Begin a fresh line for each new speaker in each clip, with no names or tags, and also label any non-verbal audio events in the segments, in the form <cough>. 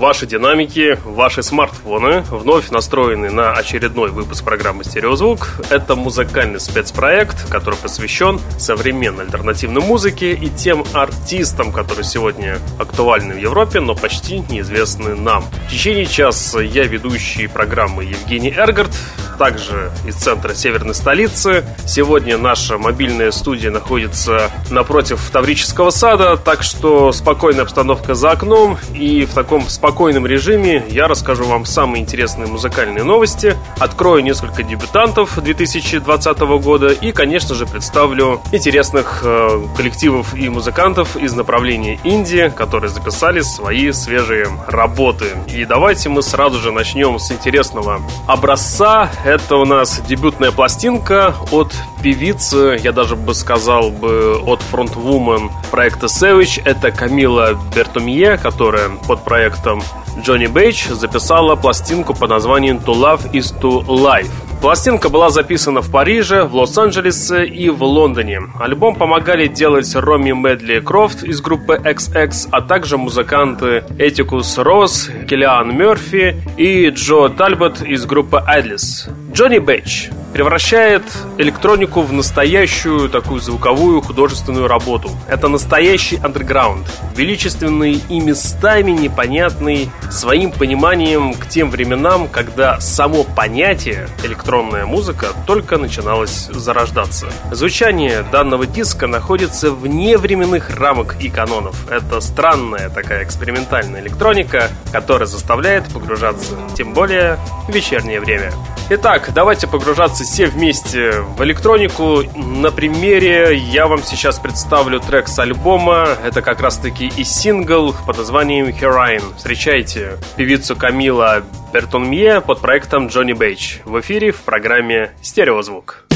ваши динамики, ваши смартфоны вновь настроены на очередной выпуск программы «Стереозвук». Это музыкальный спецпроект, который посвящен современной альтернативной музыке и тем артистам, которые сегодня актуальны в Европе, но почти неизвестны нам. В течение часа я ведущий программы Евгений Эргард, также из центра северной столицы. Сегодня наша мобильная студия находится напротив Таврического сада, так что спокойная обстановка за окном и в таком спокойном спокойном режиме я расскажу вам самые интересные музыкальные новости, открою несколько дебютантов 2020 года и, конечно же, представлю интересных э, коллективов и музыкантов из направления Индии, которые записали свои свежие работы. И давайте мы сразу же начнем с интересного образца. Это у нас дебютная пластинка от певицы, я даже бы сказал бы от фронтвумен проекта Savage. Это Камила Бертумье, которая под проектом Джонни Бейдж записала пластинку под названием «To Love is to Life». Пластинка была записана в Париже, в Лос-Анджелесе и в Лондоне. Альбом помогали делать Роми Медли Крофт из группы XX, а также музыканты Аттикус Росс, Киллиан Мерфи и Джо Тальбот из группы Idles. Дженни Бет превращает электронику в настоящую такую звуковую художественную работу. Это настоящий андерграунд, величественный и местами непонятный своим пониманием к тем временам, когда само понятие электронная музыка только начиналось зарождаться. Звучание данного диска находится вне временных рамок и канонов. Это странная такая экспериментальная электроника, которая заставляет погружаться, тем более в вечернее время. Итак, давайте погружаться все вместе в электронику. На примере я вам сейчас представлю трек с альбома. Это как раз таки и сингл под названием Heroine. Встречайте певицу Камила Бертонмье под проектом Джонни Бейдж в эфире в программе «Стереозвук».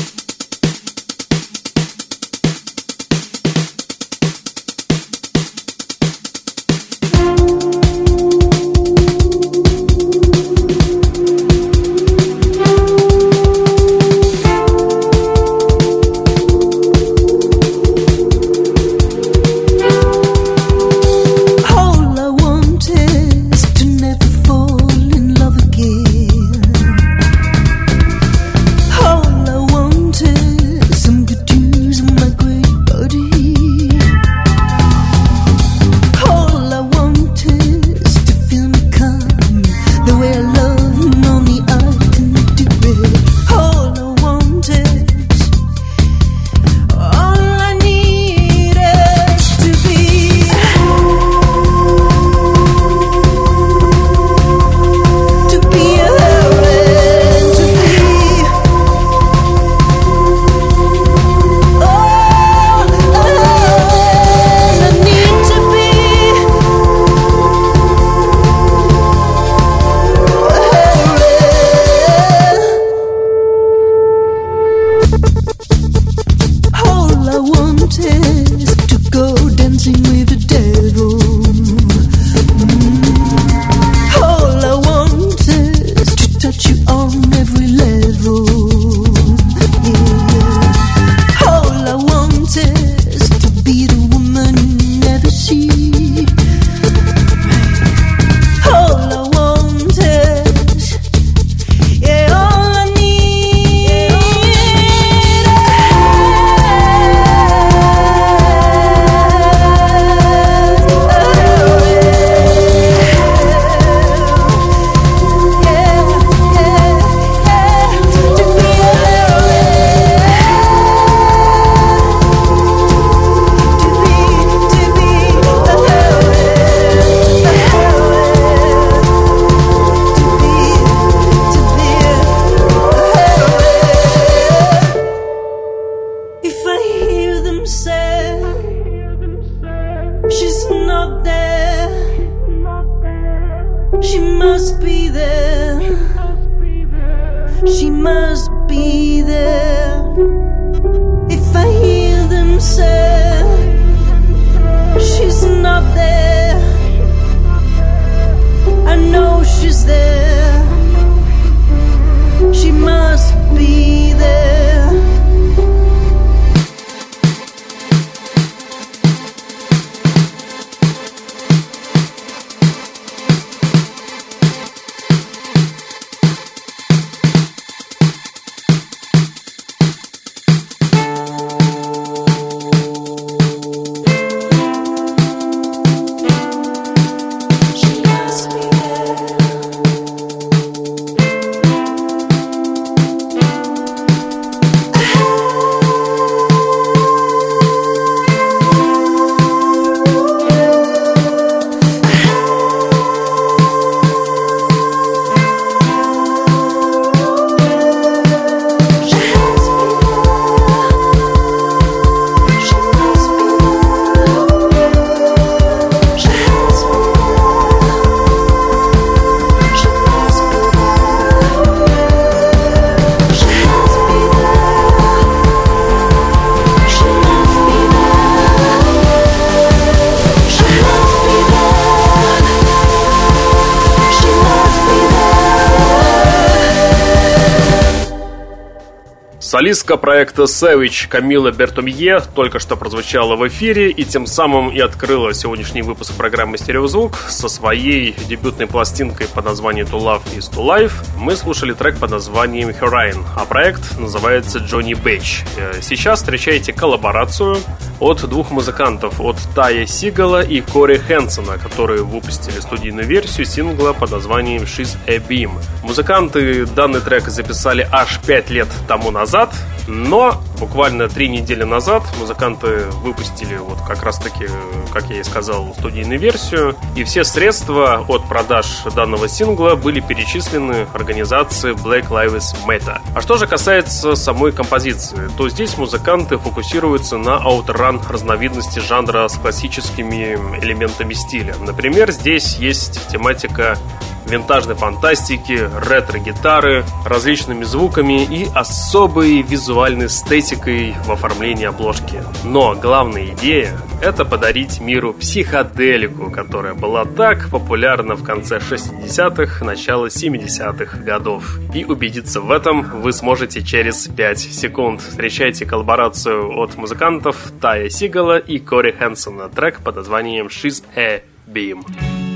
Солистка проекта Savage Камила Бертумье только что прозвучала в эфире и тем самым и открыла сегодняшний выпуск программы «Стереозвук» со своей дебютной пластинкой под названием «To Love is to Life». Мы слушали трек под названием «Heroine», а проект называется «Джонни Бэч». Э, Сейчас встречаете коллаборацию от двух музыкантов, от Тая Сигала и Кори Хэнсона, которые выпустили студийную версию сингла под названием «She's a Beam». Музыканты данный трек записали аж 5 лет тому назад, но буквально три недели назад музыканты выпустили вот как раз таки, как я и сказал, студийную версию, и все средства от продаж данного сингла были перечислены организации Black Lives Matter. А что же касается самой композиции, то здесь музыканты фокусируются на аутран разновидности жанра с классическими элементами стиля. Например, здесь есть тематика винтажной фантастики, ретро-гитары, различными звуками и особой визуальной эстетикой в оформлении обложки. Но главная идея – это подарить миру психоделику, которая была так популярна в конце 60-х, начало 70-х годов. И убедиться в этом вы сможете через 5 секунд. Встречайте коллаборацию от музыкантов Тая Сигала и Кори Хэнсона. Трек под названием «She's a Beam».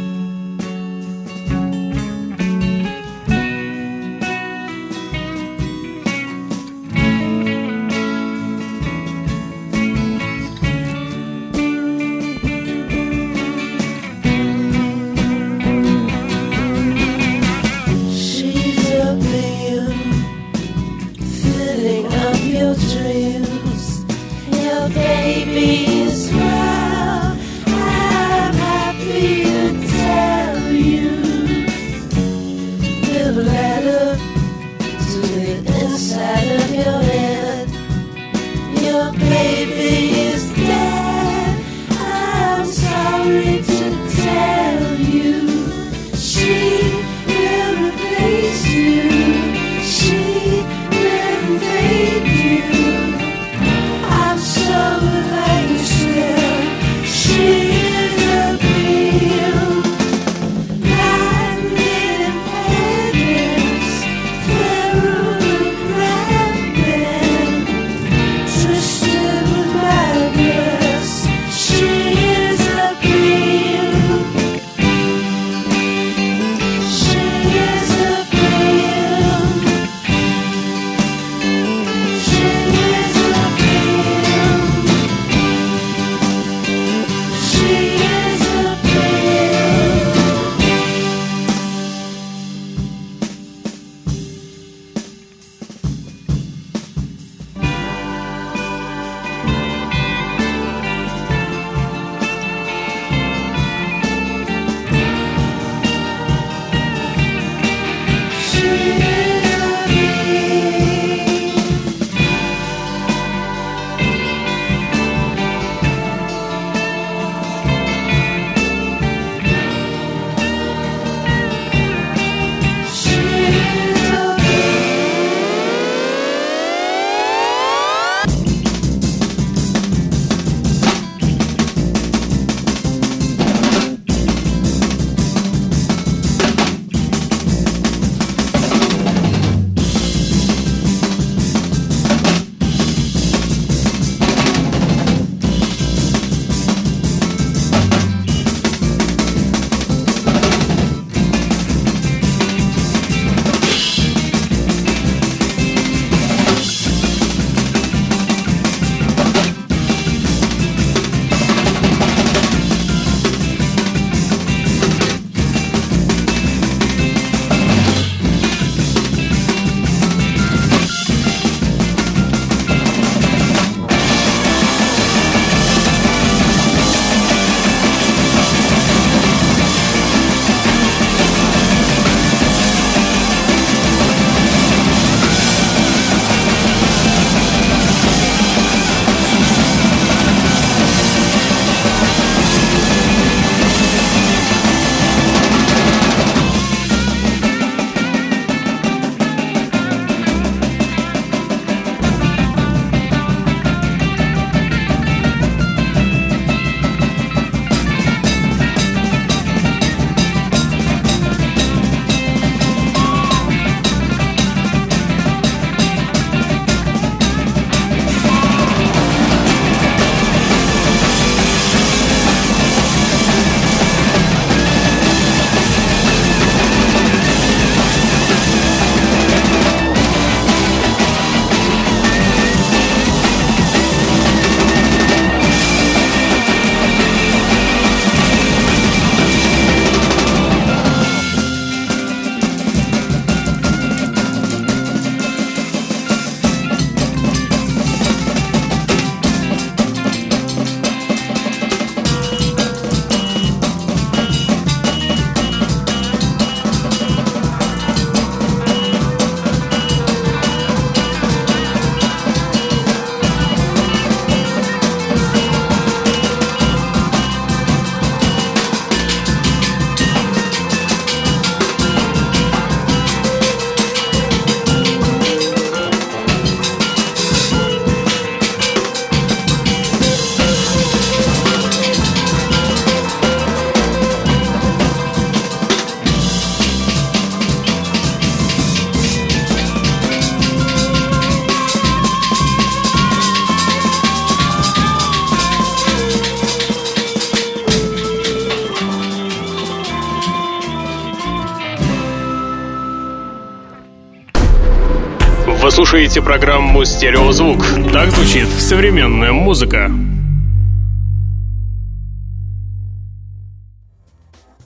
Слушаете программу «Стереозвук». Так звучит современная музыка.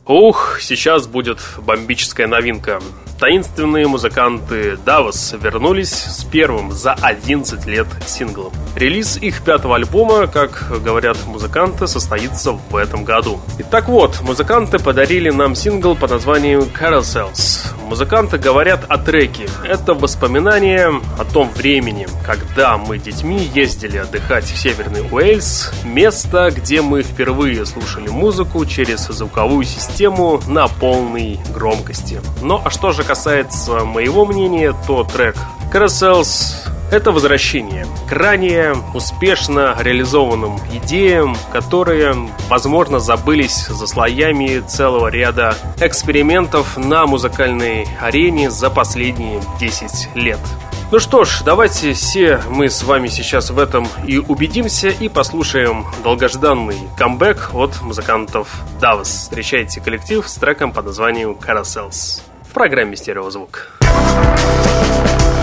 Ух, сейчас будет бомбическая новинка. Таинственные музыканты Давос вернулись с первым за 11 лет синглом. Релиз их пятого альбома, как говорят музыканты, состоится в этом году. Итак вот, музыканты подарили нам сингл под названием Carousels. Музыканты говорят о треке. Это воспоминание о том времени, когда мы детьми ездили отдыхать в Северный Уэльс, место, где мы впервые слушали музыку через звуковую систему на полной громкости. Ну а что же касается моего мнения, то трек Carousels это возвращение к ранее успешно реализованным идеям, которые, возможно, забылись за слоями целого ряда экспериментов на музыкальной арене за последние 10 лет. Ну что ж, давайте все мы с вами сейчас в этом и убедимся и послушаем долгожданный камбэк от музыкантов Davos. Встречайте коллектив с треком под названием Carousels в программе «Стереозвук».
just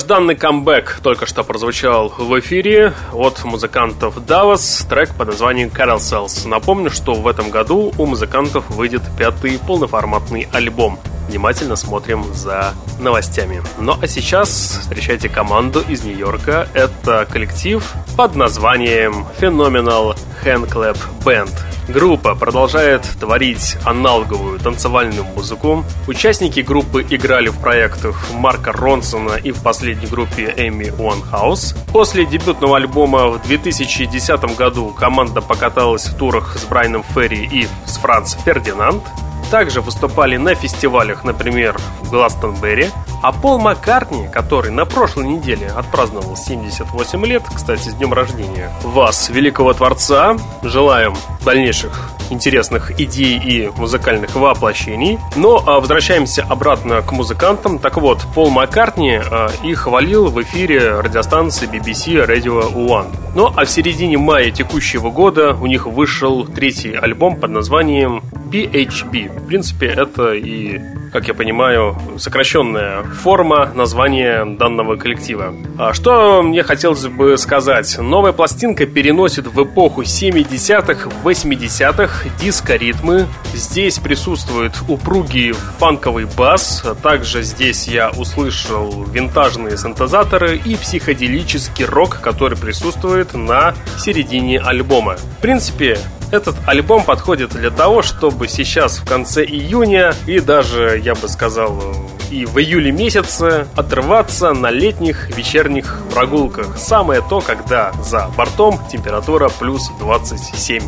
Долгожданный камбэк только что прозвучал в эфире от музыкантов Davos, трек под названием Carousels. Напомню, что в этом году у музыкантов выйдет пятый полноформатный альбом. Внимательно смотрим за новостями. Ну а сейчас встречайте команду из Нью-Йорка. Это коллектив под названием Phenomenal Handclap Band. Группа продолжает творить аналоговую танцевальную музыку. Участники группы играли в проектах Марка Ронсона и в последней группе Эми Уанхаус. После дебютного альбома в 2010 году команда покаталась в турах с Брайаном Ферри и с Франц Фердинанд. Также выступали на фестивалях, например, в Гластонберри. А Пол Маккартни, который на прошлой неделе отпраздновал 78 лет, кстати, с днем рождения, вас, великого творца, желаем дальнейших интересных идей и музыкальных воплощений. Но а, возвращаемся обратно к музыкантам. Так вот, Пол Маккартни а, и хвалил в эфире радиостанции BBC Radio One. Ну а в середине мая текущего года у них вышел третий альбом под названием PHB. В принципе, это и, как я понимаю, сокращенная форма названия данного коллектива. А что мне хотелось бы сказать? Новая пластинка переносит в эпоху 70-х, 80-х диско-ритмы. Здесь присутствует упругий фанковый бас. Также здесь я услышал винтажные синтезаторы и психоделический рок, который присутствует на середине альбома. В принципе, этот альбом подходит для того, чтобы сейчас в конце июня и даже, я бы сказал, и в июле месяце отрываться на летних вечерних прогулках. Самое то, когда за бортом температура плюс 27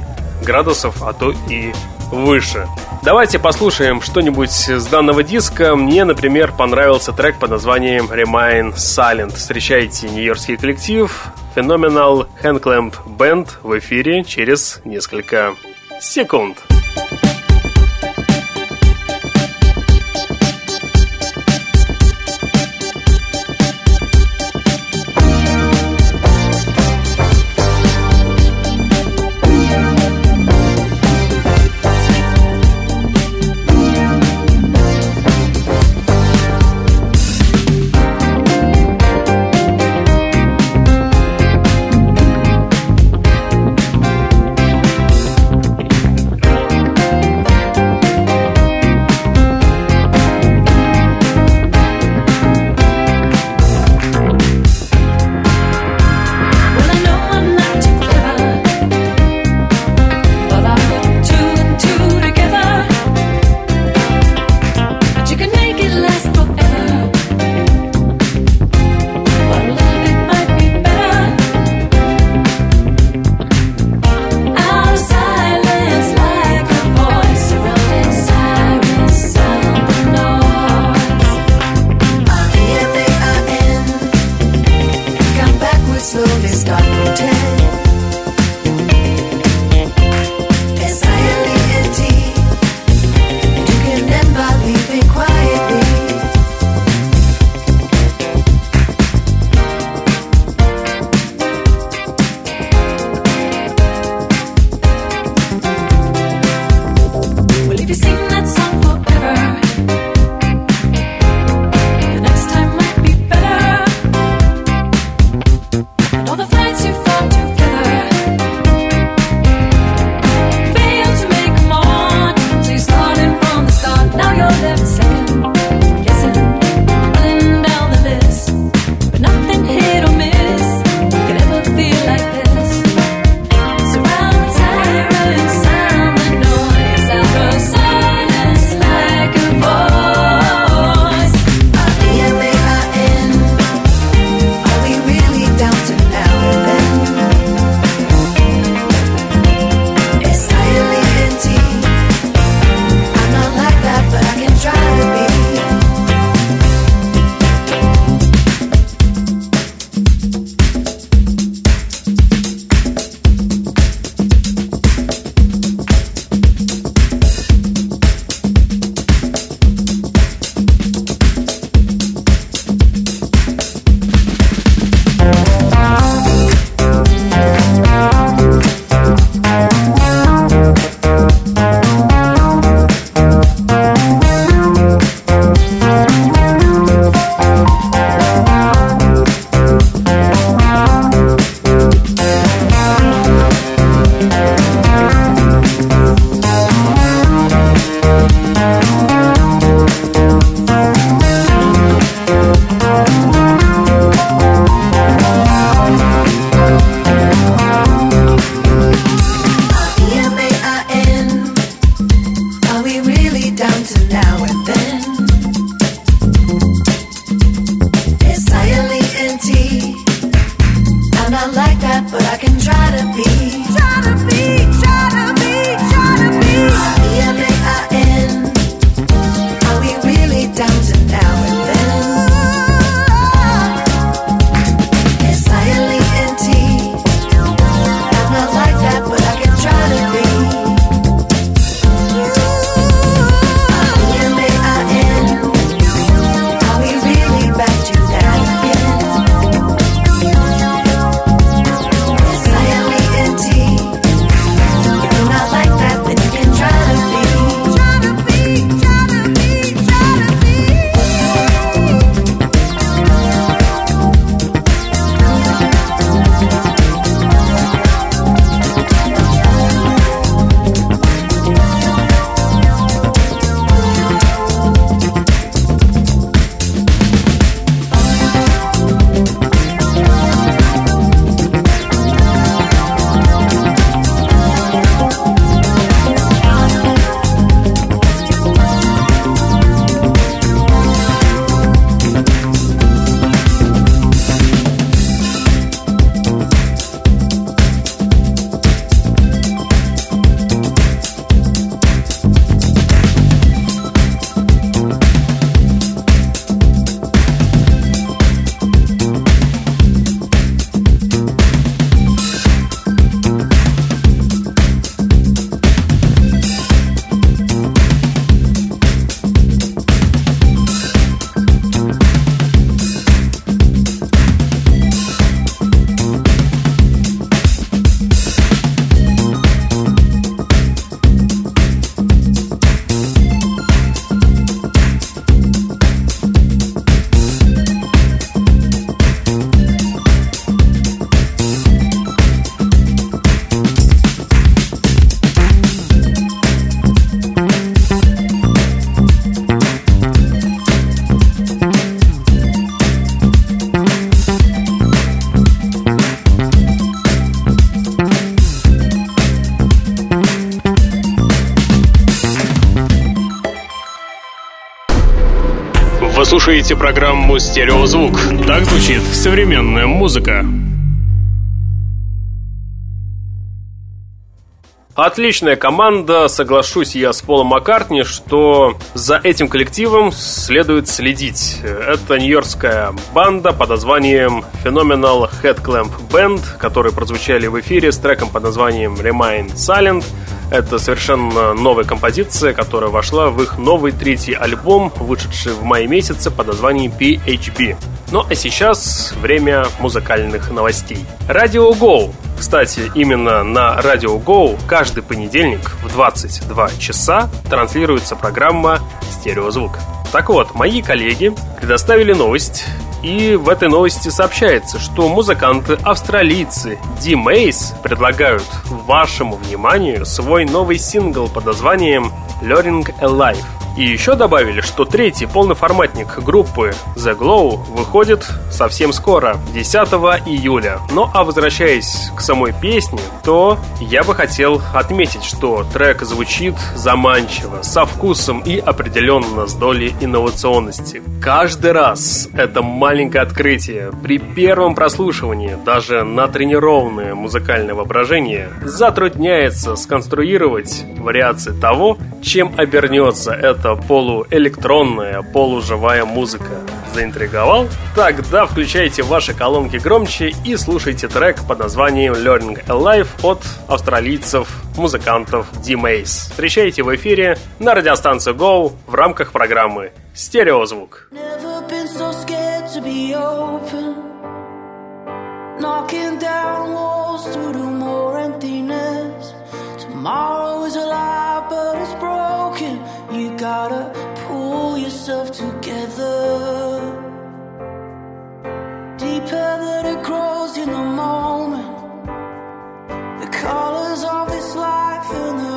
градусов, а то и выше. Давайте послушаем что-нибудь с данного диска. Мне, например, понравился трек под названием Remain Silent. Встречайте нью-йоркский коллектив Phenomenal Handclamp Band в эфире через несколько секунд. Слушаете программу «Стереозвук». Так звучит современная музыка. Отличная команда, соглашусь я с Полом Маккартни, что за этим коллективом следует следить. Это нью-йоркская банда под названием Phenomenal Headclamp Band, которые прозвучали в эфире с треком под названием Remain Silent. Это совершенно новая композиция, которая вошла в их новый третий альбом, вышедший в мае месяце под названием PHB. Ну а сейчас время музыкальных новостей. Радио Go. Кстати, именно на Радио Go каждый понедельник в 22 часа транслируется программа «Стереозвук». Так вот, мои коллеги предоставили новость, и в этой новости сообщается, что музыканты-австралийцы Ди Мейс предлагают вашему вниманию свой новый сингл под названием «Learning Alive». И еще добавили, что третий полный форматник группы The Glow выходит совсем скоро, 10 июля. Ну а возвращаясь к самой песне, то я бы хотел отметить, что трек звучит заманчиво, со вкусом и определенно с долей инновационности. Каждый раз это маленькое открытие при первом прослушивании, даже натренированное музыкальное воображение, затрудняется сконструировать вариации того, чем обернется эта полуэлектронная, полуживая музыка. Заинтриговал? Тогда включайте ваши колонки громче и слушайте трек под названием Learning Alive от австралийцев музыкантов D-Maze. Встречайте в эфире на радиостанции Go в рамках программы «Стереозвук».
To. Knocking down walls through the more emptiness. Tomorrow is alive, but it's broken. You gotta pull yourself together. Deeper that it grows in the moment. The colors of this life the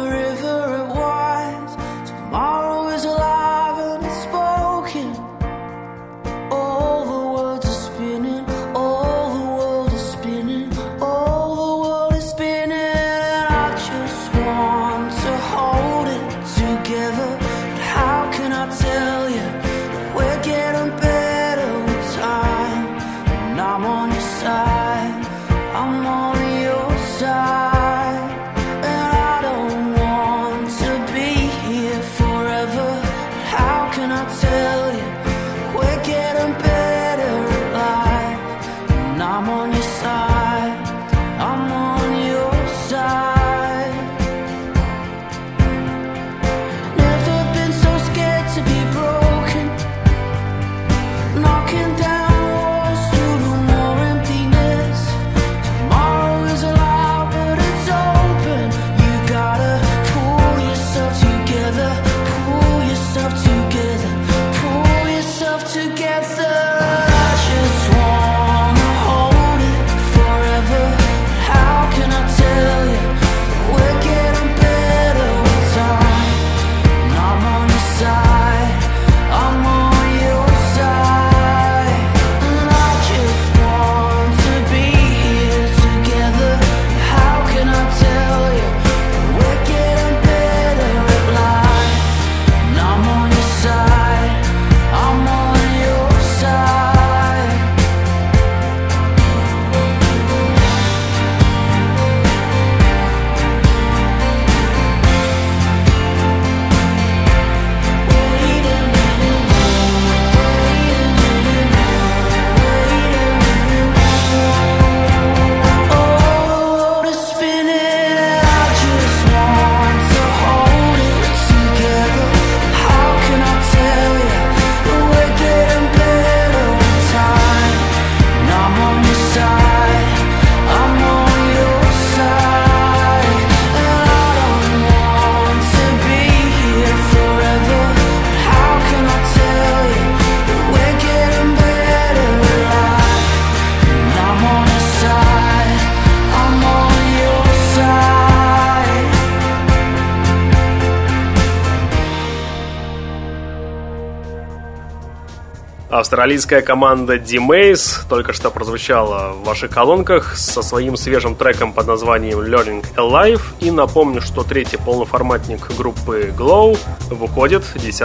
Австралийская команда D-Maze только что прозвучала в ваших колонках со своим свежим треком под названием Learning Alive. И напомню, что третий полноформатник группы Glow выходит 10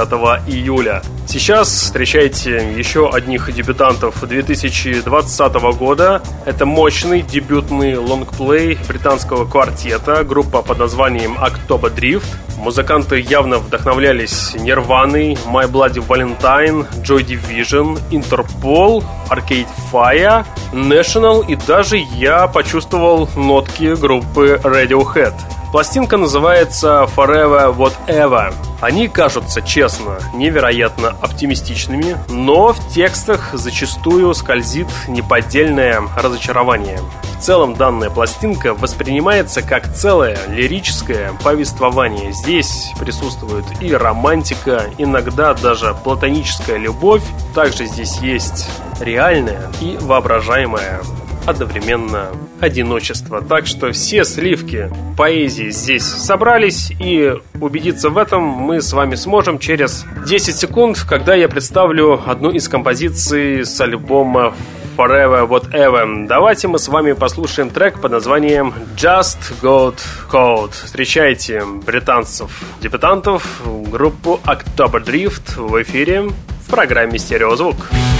июля. Сейчас встречайте еще одних дебютантов 2020 года. Это мощный дебютный лонгплей британского квартета, группа под названием October Drift. Музыканты явно вдохновлялись Нирваной, My Bloody Valentine, Joy Division, Interpol, Arcade Fire, National и даже я почувствовал нотки группы Radiohead. Пластинка называется Forever Whatever. Они кажутся, честно, невероятно оптимистичными, но в текстах зачастую скользит неподдельное разочарование. В целом данная пластинка воспринимается как целое лирическое повествование. Здесь присутствует и романтика, иногда даже платоническая любовь. Также здесь есть реальная и воображаемая одновременно одиночество. Так что все сливки поэзии здесь собрались, и убедиться в этом мы с вами сможем через 10 секунд, когда я представлю одну из композиций с альбома Forever Whatever. Давайте мы с вами послушаем трек под названием Just Got Cold. Встречайте британцев-дебютантов, группу October Drift в эфире в программе «Стереозвук». Звук.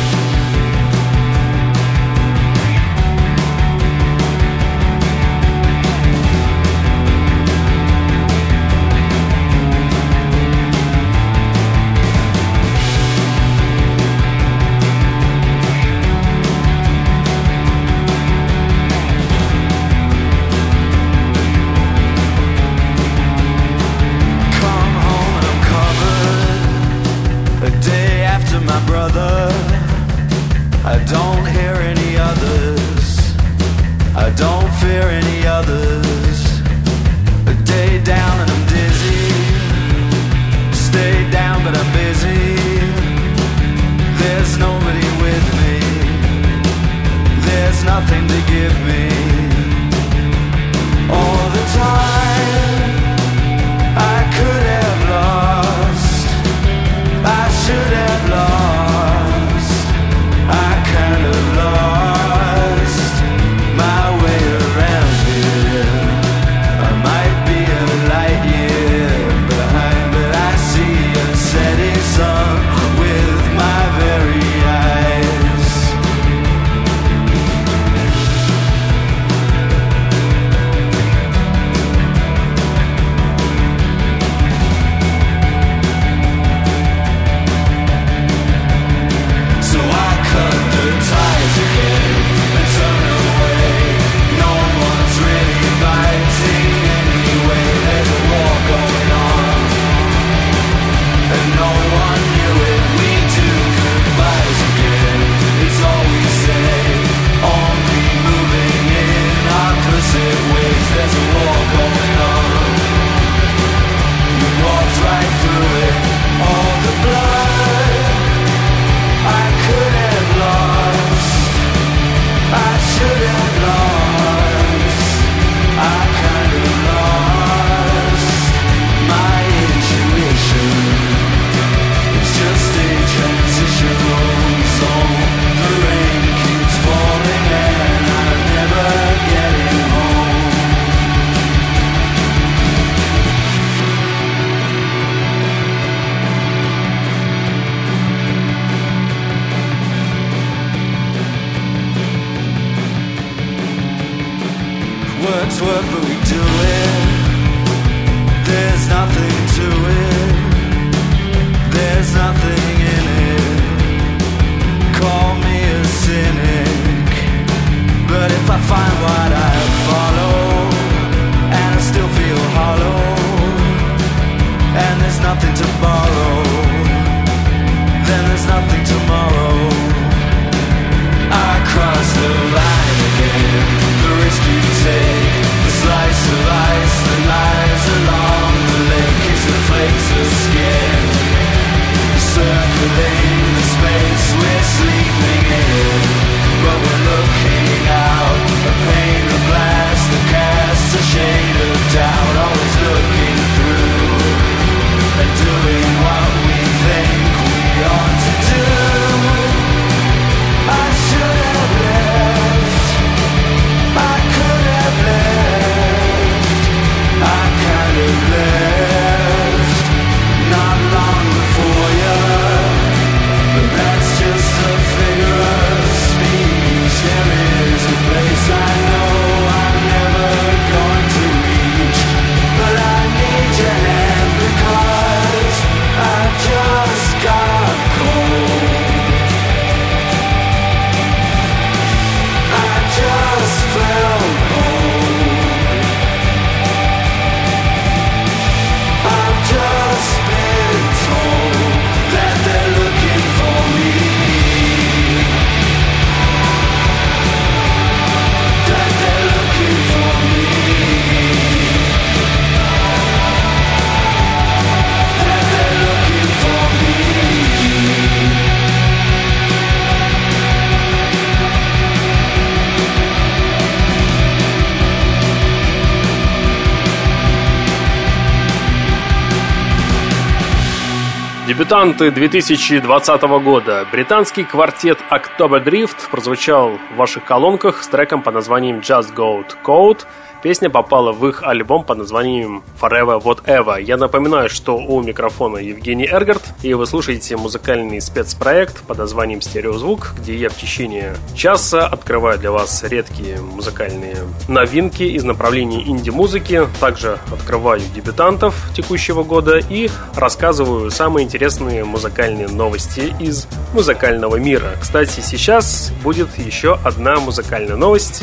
Дебютанты 2020 года. Британский квартет October Drift прозвучал в ваших колонках с треком под названием Just Go Code – Песня попала в их альбом под названием Forever Whatever. Я напоминаю, что у микрофона Евгений Эргард, и вы слушаете музыкальный спецпроект под названием «Стереозвук», где я в течение часа открываю для вас редкие музыкальные новинки из направления инди-музыки, также открываю дебютантов текущего года и рассказываю самые интересные музыкальные новости из музыкального мира. Кстати, сейчас будет еще одна музыкальная новость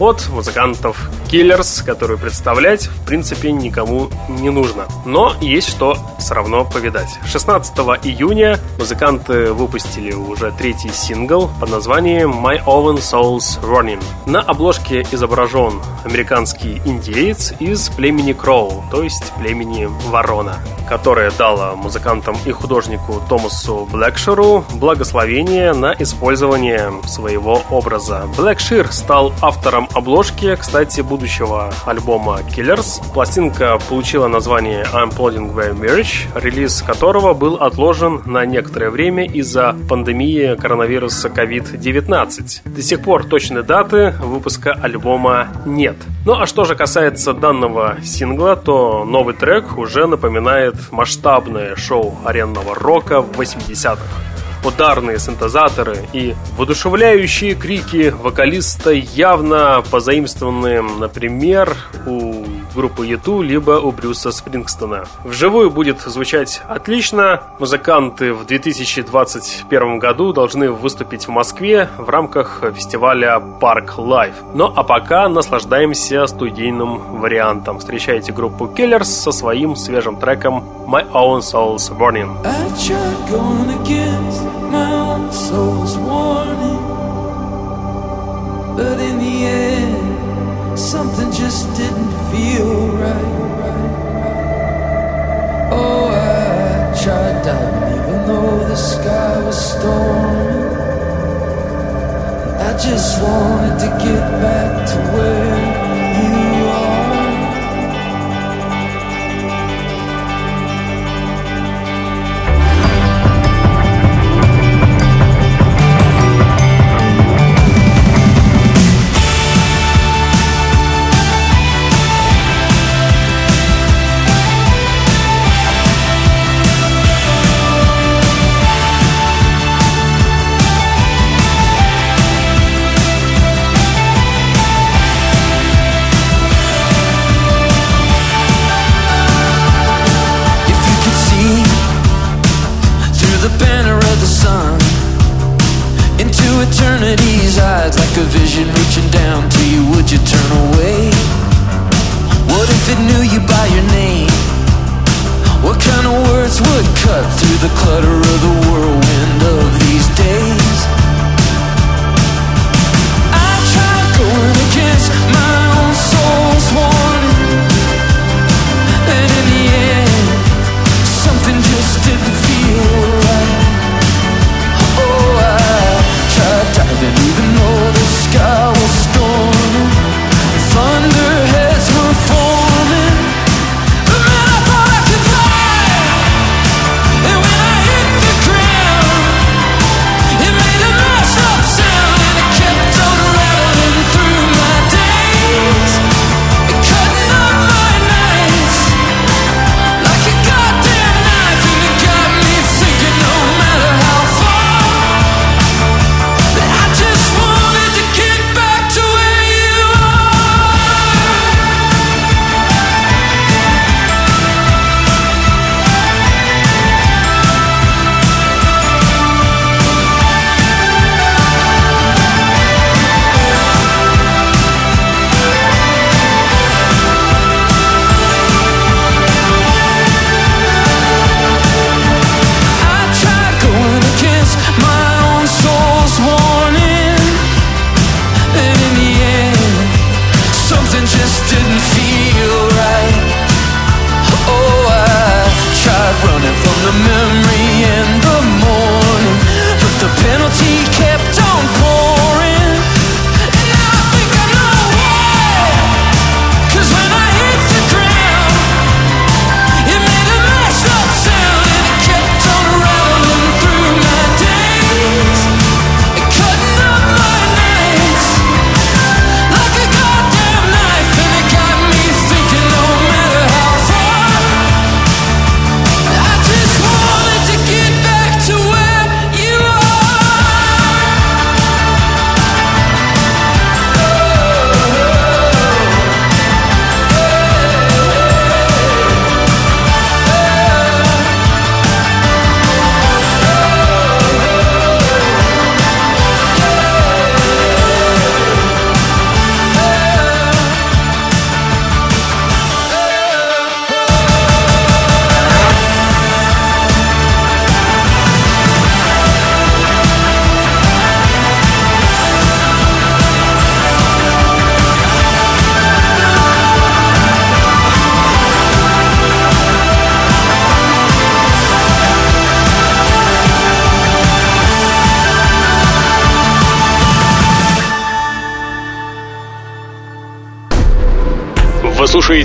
от музыкантов Killers, которую представлять, в принципе, никому не нужно. Но есть что все равно повидать. 16 июня музыканты выпустили уже третий сингл под названием My Own Soul's Running. На обложке изображен американский индеец из племени Кроу, то есть племени Ворона, которое дало музыкантам и художнику Томасу Блэкширу благословение на использование своего образа. Блэкшир стал автором обложки, кстати, будущего альбома Killers. Пластинка получила название I'm Plotting Their Marriage, релиз которого был отложен на некоторое время из-за пандемии коронавируса COVID-19. До сих пор точной даты выпуска альбома нет. Ну а что же касается данного сингла, то новый трек уже напоминает масштабное шоу аренного рока в 80-х ударные синтезаторы и воодушевляющие крики вокалиста явно позаимствованные, например, у группы Юту, либо у Брюса Спрингстона. Вживую будет звучать отлично. Музыканты в 2021 году должны выступить в Москве в рамках фестиваля Park Life. Ну а пока наслаждаемся студийным вариантом. Встречайте группу Killers со своим свежим треком My Own Soul's Burning. But just didn't feel right. Oh, I tried diving even though the sky was storming. I just wanted to get back to where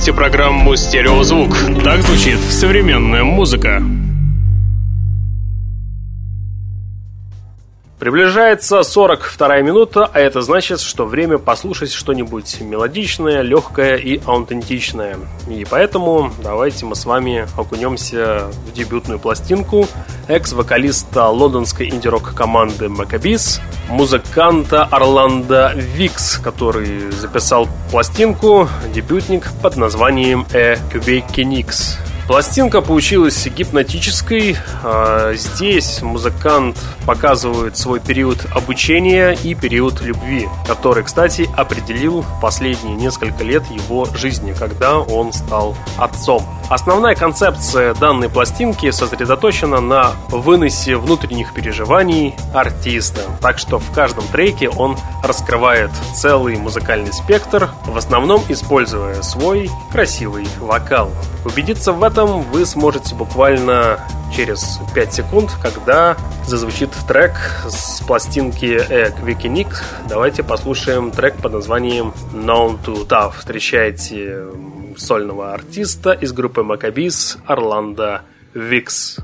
слушаете программу «Стереозвук». Так звучит современная музыка. Приближается 42 минута, а это значит, что время послушать что-нибудь мелодичное, легкое и аутентичное. И поэтому давайте мы с вами окунемся в дебютную пластинку экс-вокалиста лондонской инди-рок команды Maccabees, музыканта Орландо Викс, который записал пластинку, дебютник под названием «A Cubic Пластинка получилась гипнотической. А, здесь музыкант показывает свой период обучения и период любви, который, кстати, определил последние несколько лет его жизни, когда он стал отцом. Основная концепция данной пластинки сосредоточена на выносе внутренних переживаний артиста. Так что в каждом треке он раскрывает целый музыкальный спектр, в основном используя свой красивый вокал. Убедиться в этом вы сможете буквально через 5 секунд, когда зазвучит трек с пластинки Egg Wikinik. Давайте послушаем трек под названием Known to Tough. Встречайте сольного артиста из группы Maccabees Орландо Викс.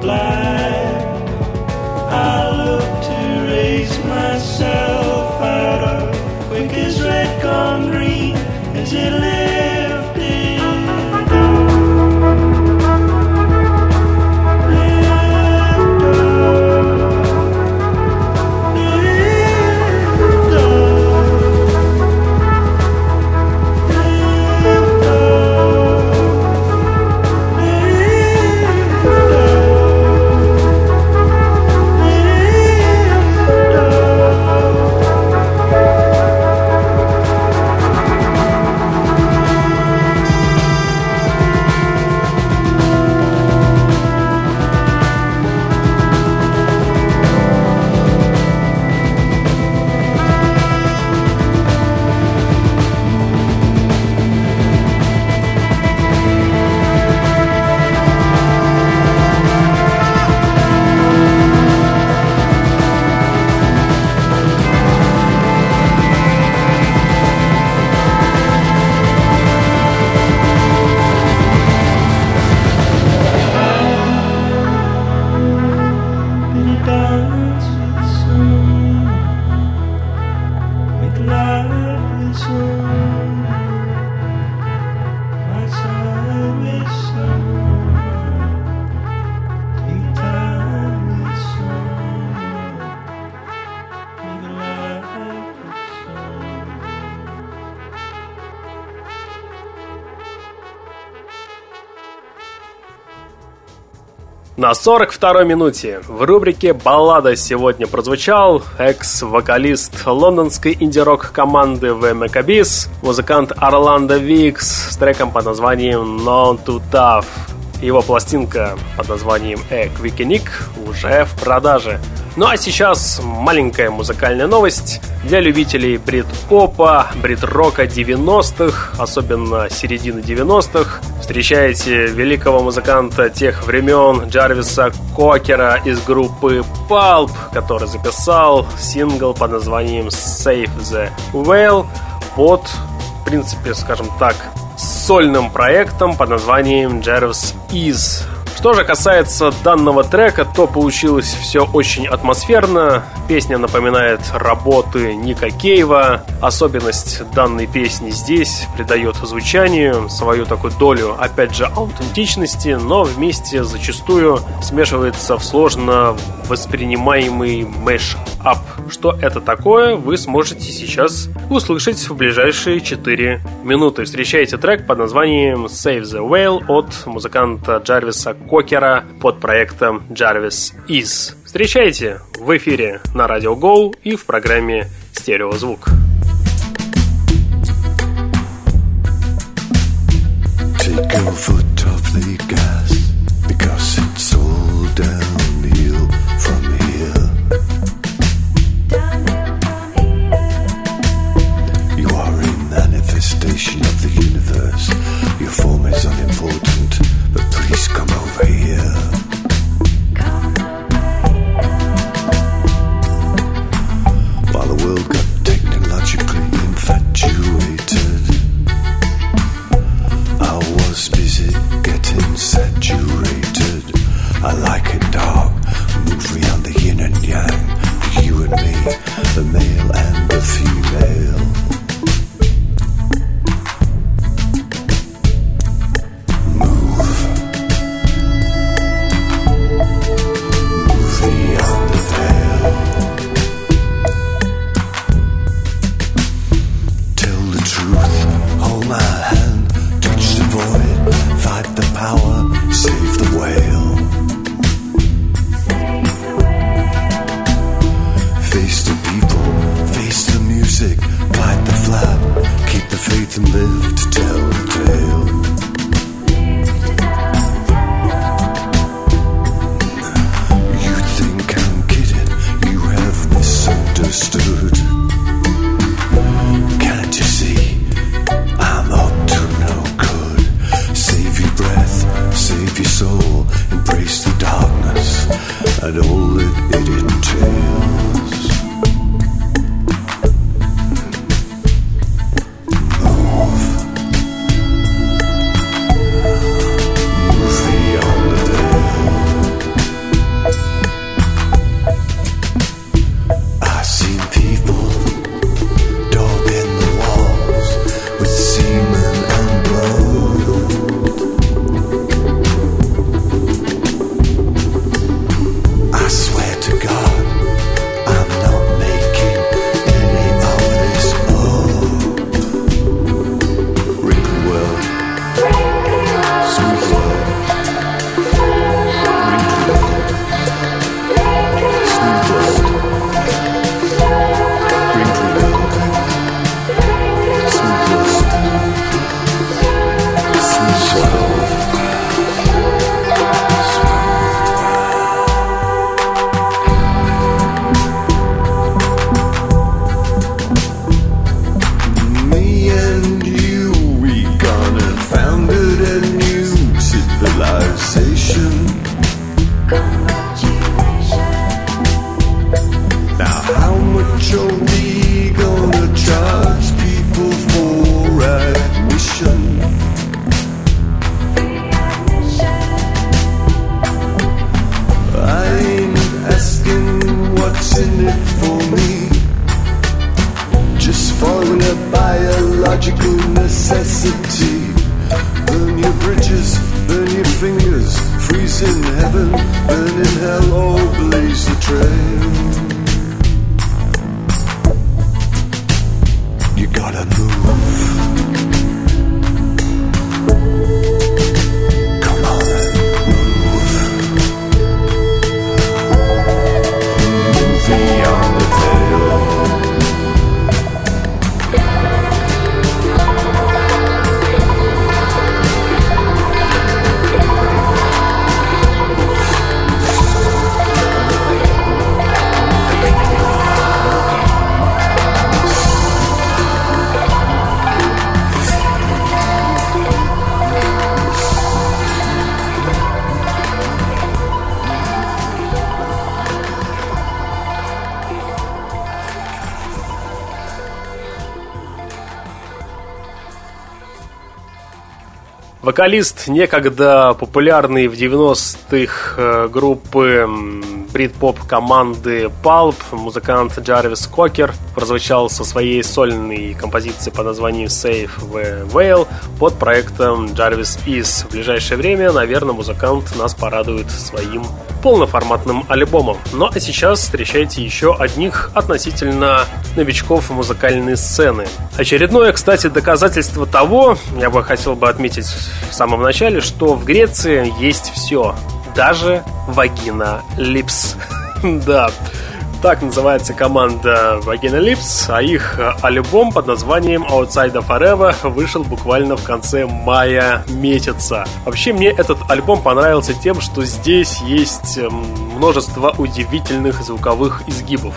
Black. I look to raise myself out of quick as red gone green as it.
На 42-й минуте в рубрике «Баллада» сегодня прозвучал экс-вокалист лондонской инди-рок команды The Maccabees, музыкант Орландо Викс с треком под названием «Non Too Tough». Его пластинка под названием «A Quickening» уже в продаже. Ну а сейчас маленькая музыкальная новость для любителей брит-попа, брит-рока 90-х, особенно середины 90-х. Встречаете великого музыканта тех времен Джарвиса Кокера из группы Pulp, который записал сингл под названием Save the Whale под, в принципе, скажем так, сольным проектом под названием Jarvis Is. Что же касается данного трека, то получилось все очень атмосферно. Песня напоминает работы Ника Кейва. Особенность данной песни здесь придает звучанию свою такую долю, опять же, аутентичности, но вместе зачастую смешивается в сложно воспринимаемый mash-up. Что это такое, вы сможете сейчас услышать в ближайшие 4 минуты. Встречайте трек под названием Save the Whale от музыканта Джарвиса Кокера под проектом Jarv Is. Встречайте в эфире на Радио Go и в программе «Стереозвук».
Take your foot off the gas the man.
Вокалист некогда популярный в 90-х э, группы брит-поп команды Pulp, музыкант Джарвис Кокер, прозвучал со своей сольной композицией под названием Save the Whale под проектом Jarvis Is. В ближайшее время, наверное, музыкант нас порадует своим полноформатным альбомом. Ну а сейчас встречайте еще одних относительно новичков музыкальной сцены. Очередное, кстати, доказательство того, я бы хотел бы отметить в самом начале, что в Греции есть все. Даже вагина липс. <laughs> да. Так называется команда Vagina Lips, а их альбом под названием Outside Forever вышел буквально в конце мая месяца. Вообще мне этот альбом понравился тем, что здесь есть множество удивительных звуковых изгибов.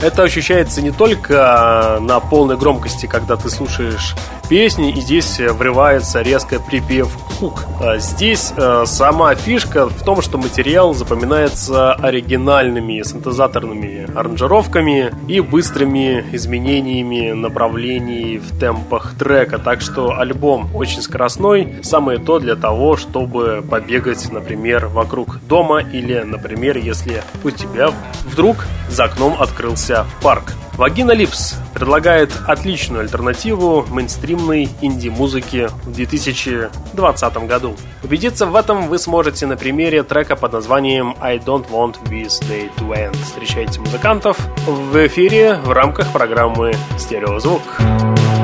Это ощущается не только на полной громкости, когда ты слушаешь песни, и здесь врывается резко припев хук. А здесь э, сама фишка в том, что материал запоминается оригинальными синтезаторными аранжировками и быстрыми изменениями направлений в темпах трека. Так что альбом очень скоростной, самое то для того, чтобы побегать, например, вокруг дома или, например, если у тебя вдруг за окном открылся парк. Вагина Липс предлагает отличную альтернативу мейнстримной инди-музыке в 2020 году. Убедиться в этом вы сможете на примере трека под названием I Don't Want This Day to End. Встречайте музыкантов в эфире в рамках программы «Стереозвук». Звук.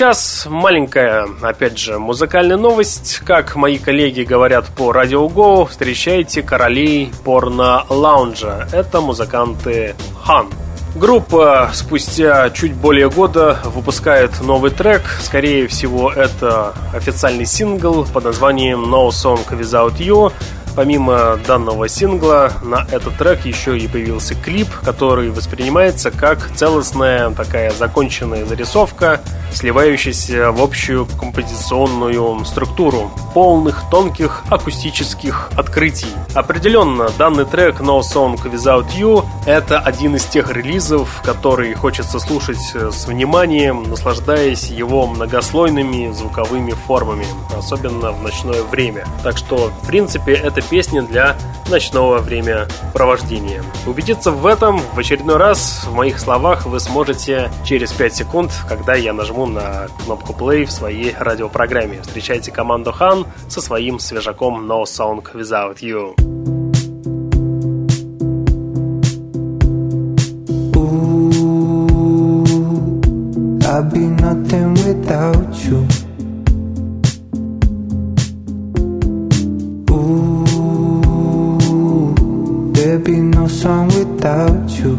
Сейчас маленькая, опять же, музыкальная новость. Как мои коллеги говорят по Радио Go, встречайте королей порно-лаунжа. Это музыканты Хан. Группа спустя чуть более года выпускает новый трек. Скорее всего, это официальный сингл под названием No Song Without You. Помимо данного сингла, на этот трек еще и появился клип, который воспринимается как целостная такая законченная зарисовка, сливающаяся в общую композиционную структуру полных тонких акустических открытий. Определенно, данный трек No Song Without You это один из тех релизов, который хочется слушать с вниманием, наслаждаясь его многослойными звуковыми формами, особенно в ночное время. Так что, в принципе, это это песня для ночного времяпровождения. Убедиться в этом в очередной раз в моих словах вы сможете через 5 секунд, когда я нажму на кнопку play в своей радиопрограмме. Встречайте команду Хан со своим свежаком No Song Without You.
I'd be nothing without you. Song without you,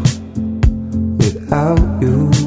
without you.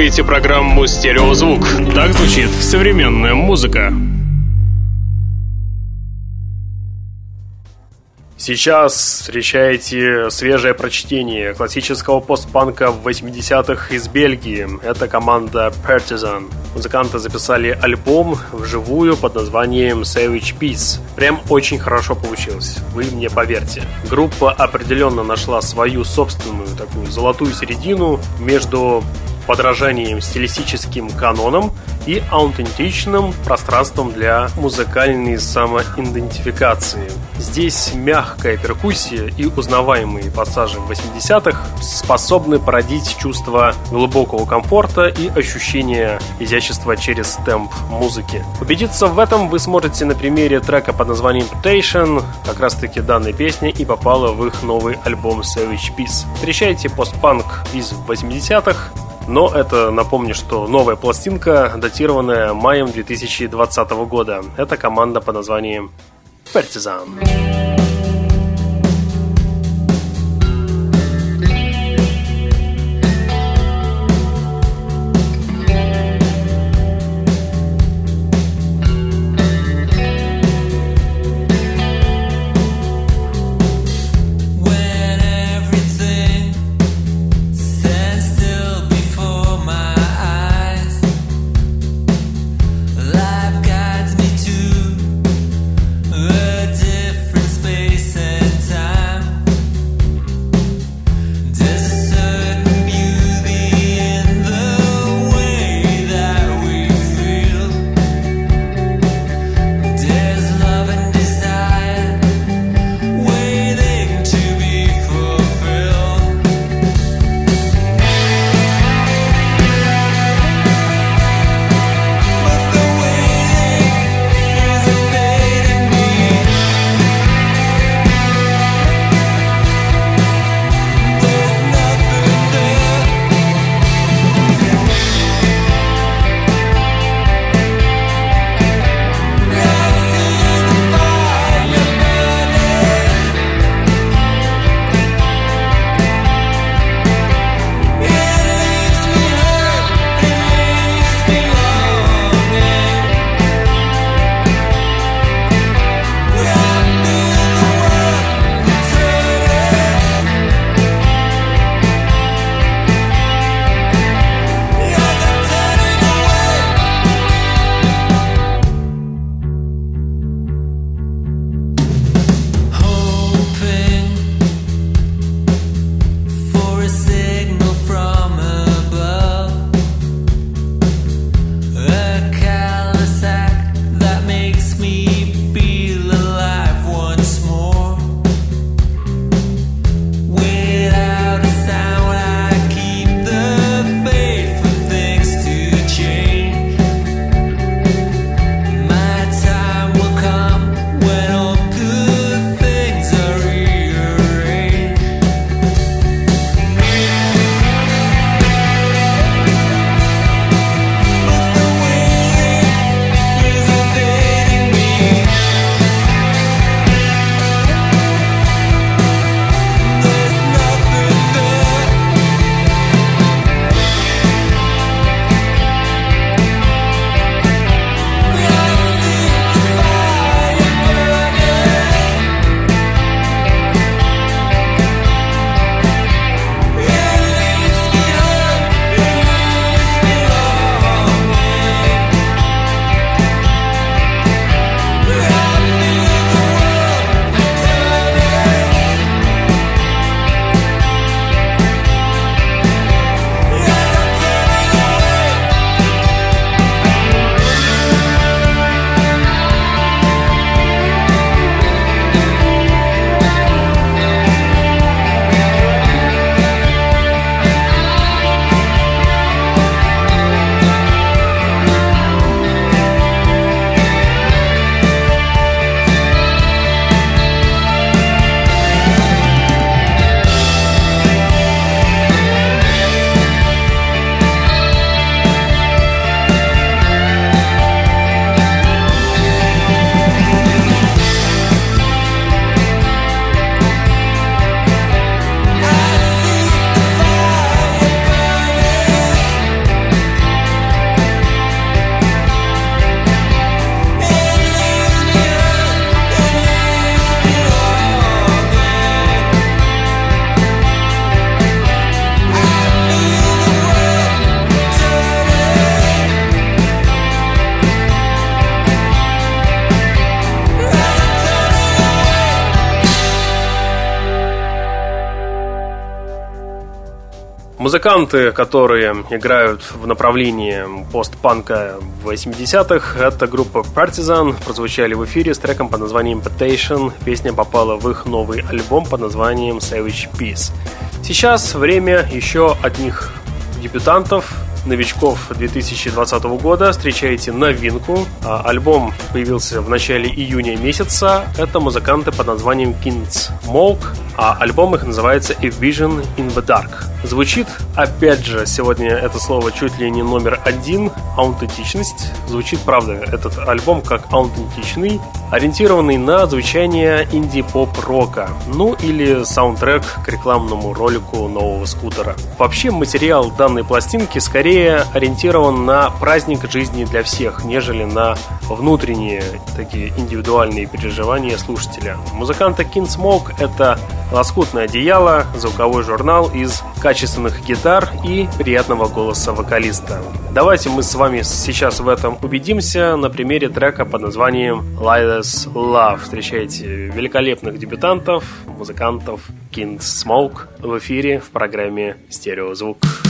Слушаете программу «Стереозвук». Так звучит современная музыка. Сейчас встречаете свежее прочтение классического постпанка в 80-х из Бельгии. Это команда Partisan. Музыканты записали альбом вживую под названием Savage Peace. Прям очень хорошо получилось, вы мне поверьте. Группа определенно нашла свою собственную такую золотую середину между подражанием стилистическим канонам и аутентичным пространством для музыкальной самоидентификации. Здесь мягкая перкуссия и узнаваемые пассажи 80-х способны породить чувство глубокого комфорта и ощущение изящества через темп музыки. Убедиться в этом вы сможете на примере трека под названием Putation, как раз таки данной песни и попала в их новый альбом Savage Peace. Встречайте постпанк из 80-х, но это, напомню, что новая пластинка, датированная маем 2020 года. Это команда под названием Partizan. Музыканты, которые играют в направлении постпанка 80-х, это группа Partisan, прозвучали в эфире с треком под названием Potation. Песня попала в их новый альбом под названием Savage Peace. Сейчас время еще одних дебютантов, новичков 2020 года встречаете новинку. А, альбом появился в начале июня месяца. Это музыканты под названием Kings Smoke, а альбом их называется A Vision in the Dark. Звучит, опять же, сегодня это слово чуть ли не номер один, аутентичность. Звучит, правда, этот альбом как аутентичный, ориентированный на звучание инди-поп-рока, ну или саундтрек к рекламному ролику нового скутера. Вообще материал данной пластинки скорее ориентирован на праздник жизни для всех, нежели на внутренние такие индивидуальные переживания слушателя. Музыканта Smoke это лоскутное одеяло, звуковой журнал из качественных гитар и приятного голоса вокалиста. Давайте мы с вами сейчас в этом убедимся на примере трека под названием Lila's Love. Встречайте великолепных дебютантов, музыкантов Smoke в эфире в программе «Стереозвук». Звук.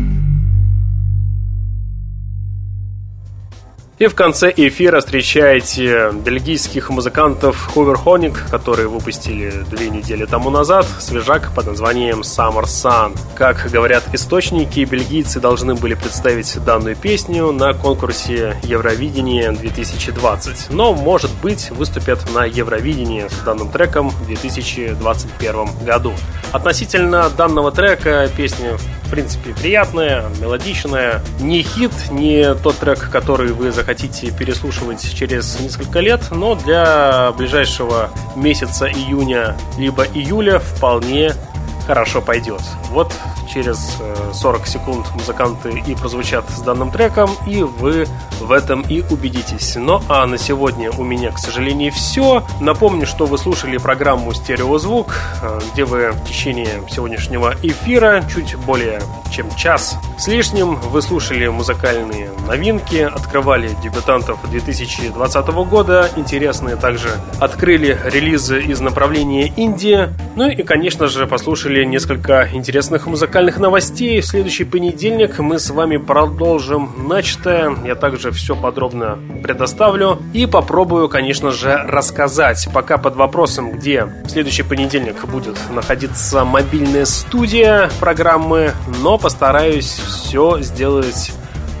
И в конце эфира встречаете бельгийских музыкантов Hoverhonic, которые выпустили две недели тому назад свежак под названием Summer Sun. Как говорят источники, бельгийцы должны были представить данную песню на конкурсе Евровидения 2020. Но, может быть, выступят на Евровидении с данным треком в 2021 году. Относительно данного трека песня принципе, приятная, мелодичная. Не хит, не тот трек, который вы захотите переслушивать через несколько лет, но для ближайшего месяца июня либо июля вполне хорошо пойдет. Вот
через 40 секунд музыканты и прозвучат с данным треком, и вы в этом и убедитесь. Ну а на сегодня у меня, к сожалению, все. Напомню, что вы слушали программу «Стереозвук», где вы в течение сегодняшнего эфира чуть более чем час с лишним вы слушали музыкальные новинки, открывали дебютантов 2020 года, интересные также открыли релизы из направления Индии, ну и, конечно же, послушали несколько интересных музыкальных новостей. В следующий понедельник мы с вами продолжим начатое. Я также все подробно предоставлю и попробую, конечно же, рассказать. Пока под вопросом, где в следующий понедельник будет находиться мобильная студия программы, но постараюсь все сделать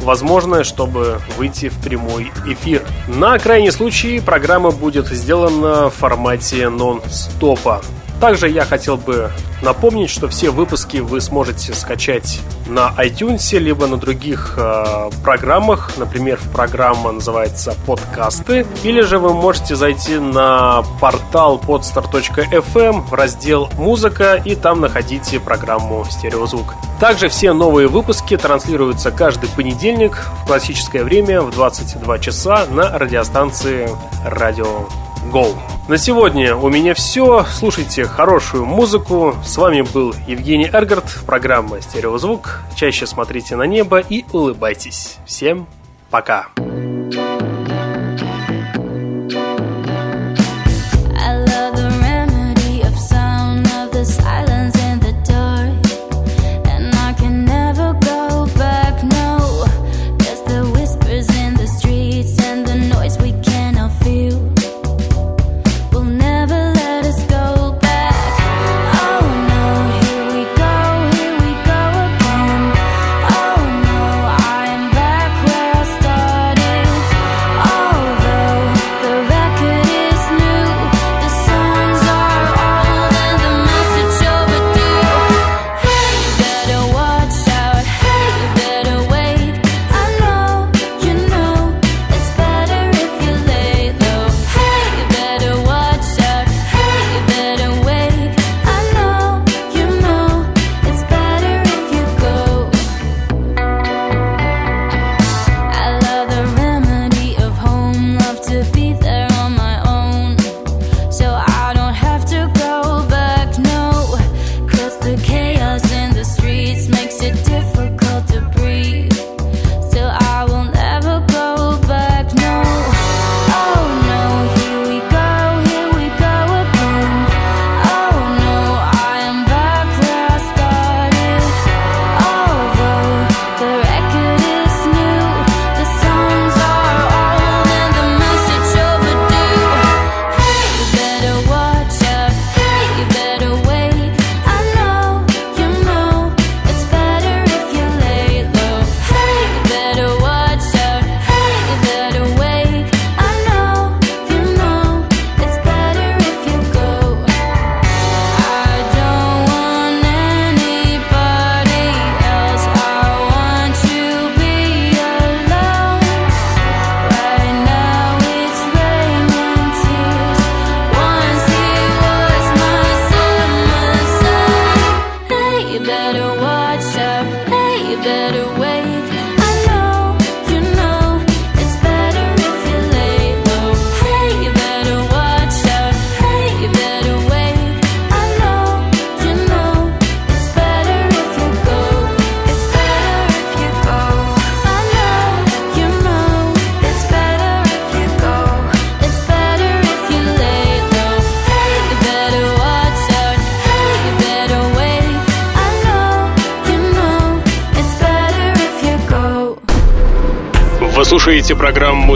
возможное, чтобы выйти в прямой эфир. На крайний случай программа будет сделана в формате нон-стопа. Также я хотел бы напомнить, что все выпуски вы сможете скачать на iTunes, либо на других э, программах. Например, программа называется «Подкасты». Или же вы можете зайти на портал podstar.fm в раздел «Музыка» и там находите программу «Стереозвук». Также все новые выпуски транслируются каждый понедельник в классическое время в 22 часа на радиостанции «Радио Go». На сегодня у меня все. Слушайте хорошую музыку. С вами был Евгений Эргард, программа «Стереозвук». Чаще смотрите на небо и улыбайтесь. Всем пока. слушаете